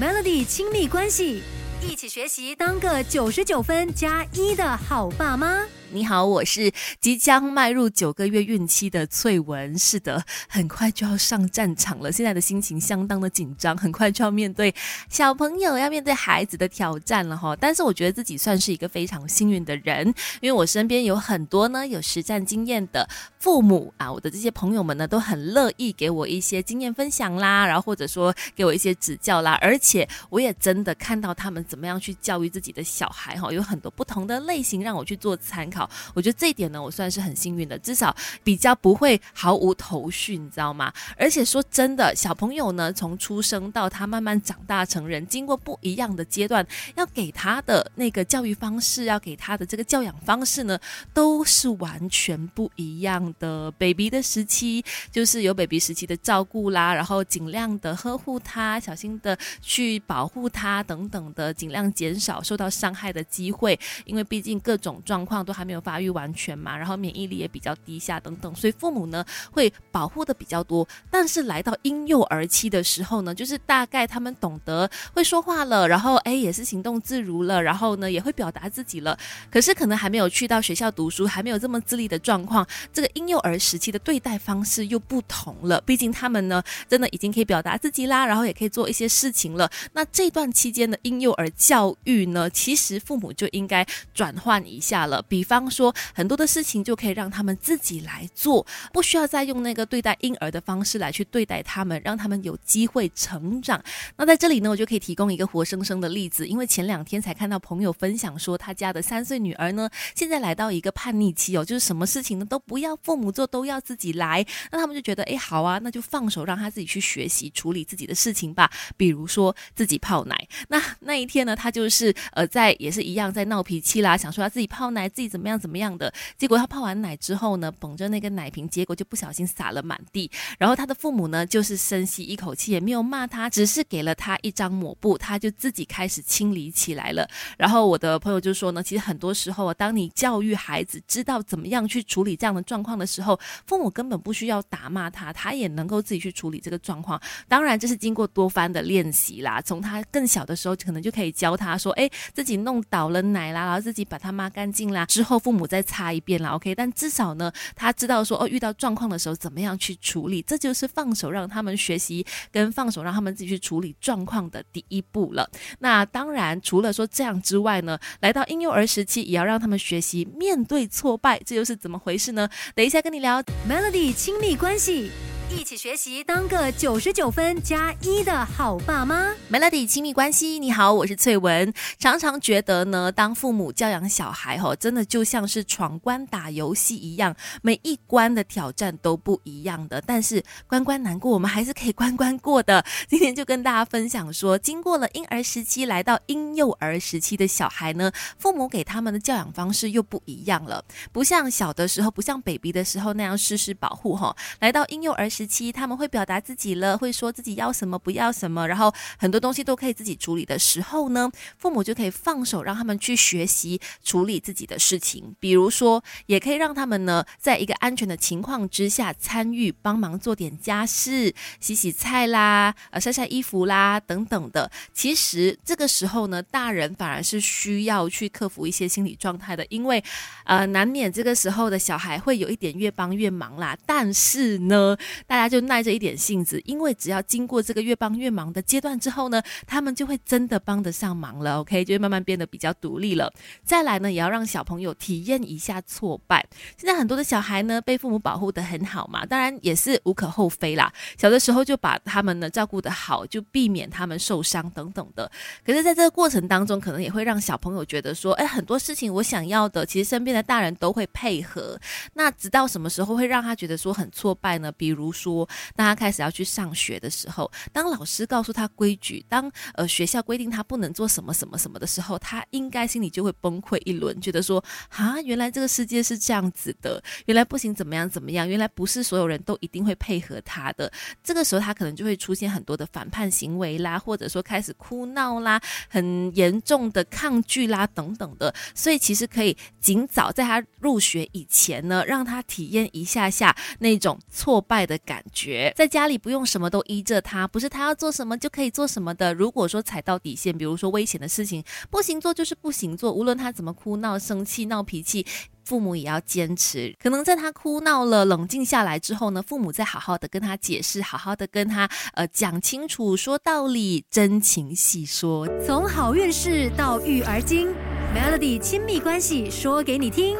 Melody 亲密关系，一起学习当个九十九分加一的好爸妈。你好，我是即将迈入九个月孕期的翠文。是的，很快就要上战场了，现在的心情相当的紧张，很快就要面对小朋友，要面对孩子的挑战了哈。但是我觉得自己算是一个非常幸运的人，因为我身边有很多呢有实战经验的父母啊，我的这些朋友们呢都很乐意给我一些经验分享啦，然后或者说给我一些指教啦，而且我也真的看到他们怎么样去教育自己的小孩哈，有很多不同的类型让我去做参考。我觉得这一点呢，我算是很幸运的，至少比较不会毫无头绪，你知道吗？而且说真的，小朋友呢，从出生到他慢慢长大成人，经过不一样的阶段，要给他的那个教育方式，要给他的这个教养方式呢，都是完全不一样的。baby 的时期就是有 baby 时期的照顾啦，然后尽量的呵护他，小心的去保护他等等的，尽量减少受到伤害的机会，因为毕竟各种状况都还没有发育完全嘛，然后免疫力也比较低下等等，所以父母呢会保护的比较多。但是来到婴幼儿期的时候呢，就是大概他们懂得会说话了，然后哎也是行动自如了，然后呢也会表达自己了。可是可能还没有去到学校读书，还没有这么自立的状况，这个婴幼儿时期的对待方式又不同了。毕竟他们呢真的已经可以表达自己啦，然后也可以做一些事情了。那这段期间的婴幼儿教育呢，其实父母就应该转换一下了，比方说。很多的事情就可以让他们自己来做，不需要再用那个对待婴儿的方式来去对待他们，让他们有机会成长。那在这里呢，我就可以提供一个活生生的例子，因为前两天才看到朋友分享说，他家的三岁女儿呢，现在来到一个叛逆期哦，就是什么事情呢都不要父母做，都要自己来。那他们就觉得，哎，好啊，那就放手让他自己去学习处理自己的事情吧。比如说自己泡奶。那那一天呢，他就是呃，在也是一样在闹脾气啦，想说他自己泡奶，自己怎么样怎么。样的结果？他泡完奶之后呢，捧着那个奶瓶，结果就不小心洒了满地。然后他的父母呢，就是深吸一口气，也没有骂他，只是给了他一张抹布，他就自己开始清理起来了。然后我的朋友就说呢，其实很多时候啊，当你教育孩子知道怎么样去处理这样的状况的时候，父母根本不需要打骂他，他也能够自己去处理这个状况。当然，这是经过多番的练习啦。从他更小的时候，可能就可以可以教他说，哎，自己弄倒了奶啦，然后自己把它抹干净啦。之后父母。再擦一遍啦，OK，但至少呢，他知道说哦，遇到状况的时候怎么样去处理，这就是放手让他们学习，跟放手让他们自己去处理状况的第一步了。那当然，除了说这样之外呢，来到婴幼儿时期，也要让他们学习面对挫败，这又是怎么回事呢？等一下跟你聊，Melody 亲密关系。一起学习，当个九十九分加一的好爸妈。Melody 亲密关系，你好，我是翠文。常常觉得呢，当父母教养小孩，吼，真的就像是闯关打游戏一样，每一关的挑战都不一样的。但是关关难过，我们还是可以关关过的。今天就跟大家分享说，经过了婴儿时期，来到婴幼儿时期的小孩呢，父母给他们的教养方式又不一样了，不像小的时候，不像 baby 的时候那样事事保护，哈。来到婴幼儿时。期他们会表达自己了，会说自己要什么不要什么，然后很多东西都可以自己处理的时候呢，父母就可以放手让他们去学习处理自己的事情。比如说，也可以让他们呢，在一个安全的情况之下参与帮忙做点家事、洗洗菜啦、呃晒晒衣服啦等等的。其实这个时候呢，大人反而是需要去克服一些心理状态的，因为呃难免这个时候的小孩会有一点越帮越忙啦。但是呢。大家就耐着一点性子，因为只要经过这个越帮越忙的阶段之后呢，他们就会真的帮得上忙了。OK，就会慢慢变得比较独立了。再来呢，也要让小朋友体验一下挫败。现在很多的小孩呢，被父母保护得很好嘛，当然也是无可厚非啦。小的时候就把他们呢照顾得好，就避免他们受伤等等的。可是，在这个过程当中，可能也会让小朋友觉得说，哎，很多事情我想要的，其实身边的大人都会配合。那直到什么时候会让他觉得说很挫败呢？比如。说当他开始要去上学的时候，当老师告诉他规矩，当呃学校规定他不能做什么什么什么的时候，他应该心里就会崩溃一轮，觉得说啊，原来这个世界是这样子的，原来不行怎么样怎么样，原来不是所有人都一定会配合他的。这个时候他可能就会出现很多的反叛行为啦，或者说开始哭闹啦，很严重的抗拒啦等等的。所以其实可以尽早在他入学以前呢，让他体验一下下那种挫败的。感觉。在家里不用什么都依着他，不是他要做什么就可以做什么的。如果说踩到底线，比如说危险的事情不行做，就是不行做，无论他怎么哭闹、生气、闹脾气。父母也要坚持，可能在他哭闹了、冷静下来之后呢，父母再好好的跟他解释，好好的跟他呃讲清楚，说道理，真情细说，从好运势到育儿经。Melody 亲密关系说给你听。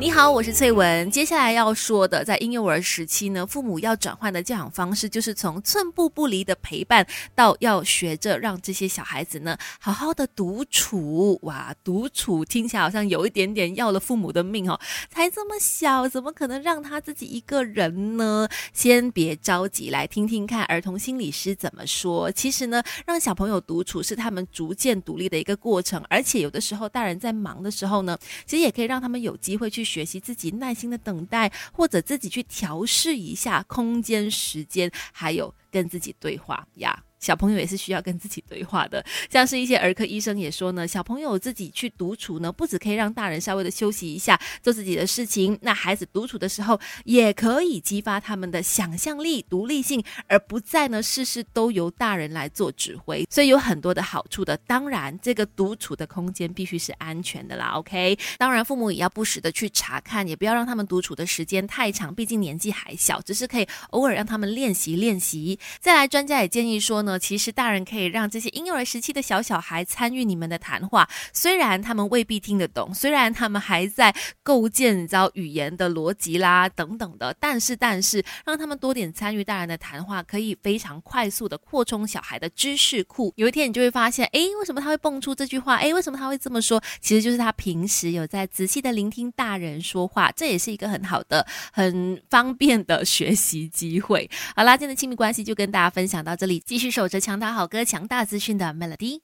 你好，我是翠文。接下来要说的，在婴幼儿时期呢，父母要转换的教养方式，就是从寸步不离的陪伴，到要学着让这些小孩子呢，好好的独处。哇，独处听起来好像有一点点要了父母的命哦。才这么小，怎么可能让他自己一个人呢？先别着急，来听听看儿童心理师怎么说。其实呢，让小朋友独处是他们逐渐独立的一个过程，而且有的时候大人。在忙的时候呢，其实也可以让他们有机会去学习自己耐心的等待，或者自己去调试一下空间、时间，还有跟自己对话呀。小朋友也是需要跟自己对话的，像是一些儿科医生也说呢，小朋友自己去独处呢，不止可以让大人稍微的休息一下，做自己的事情，那孩子独处的时候也可以激发他们的想象力、独立性，而不再呢事事都由大人来做指挥，所以有很多的好处的。当然，这个独处的空间必须是安全的啦。OK，当然父母也要不时的去查看，也不要让他们独处的时间太长，毕竟年纪还小，只是可以偶尔让他们练习练习。再来，专家也建议说呢呢。其实大人可以让这些婴幼儿时期的小小孩参与你们的谈话，虽然他们未必听得懂，虽然他们还在构建你知道语言的逻辑啦等等的，但是但是让他们多点参与大人的谈话，可以非常快速的扩充小孩的知识库。有一天你就会发现，哎，为什么他会蹦出这句话？哎，为什么他会这么说？其实就是他平时有在仔细的聆听大人说话，这也是一个很好的、很方便的学习机会。好啦，今天的亲密关系就跟大家分享到这里，继续收。有着强大好歌、强大资讯的 Melody。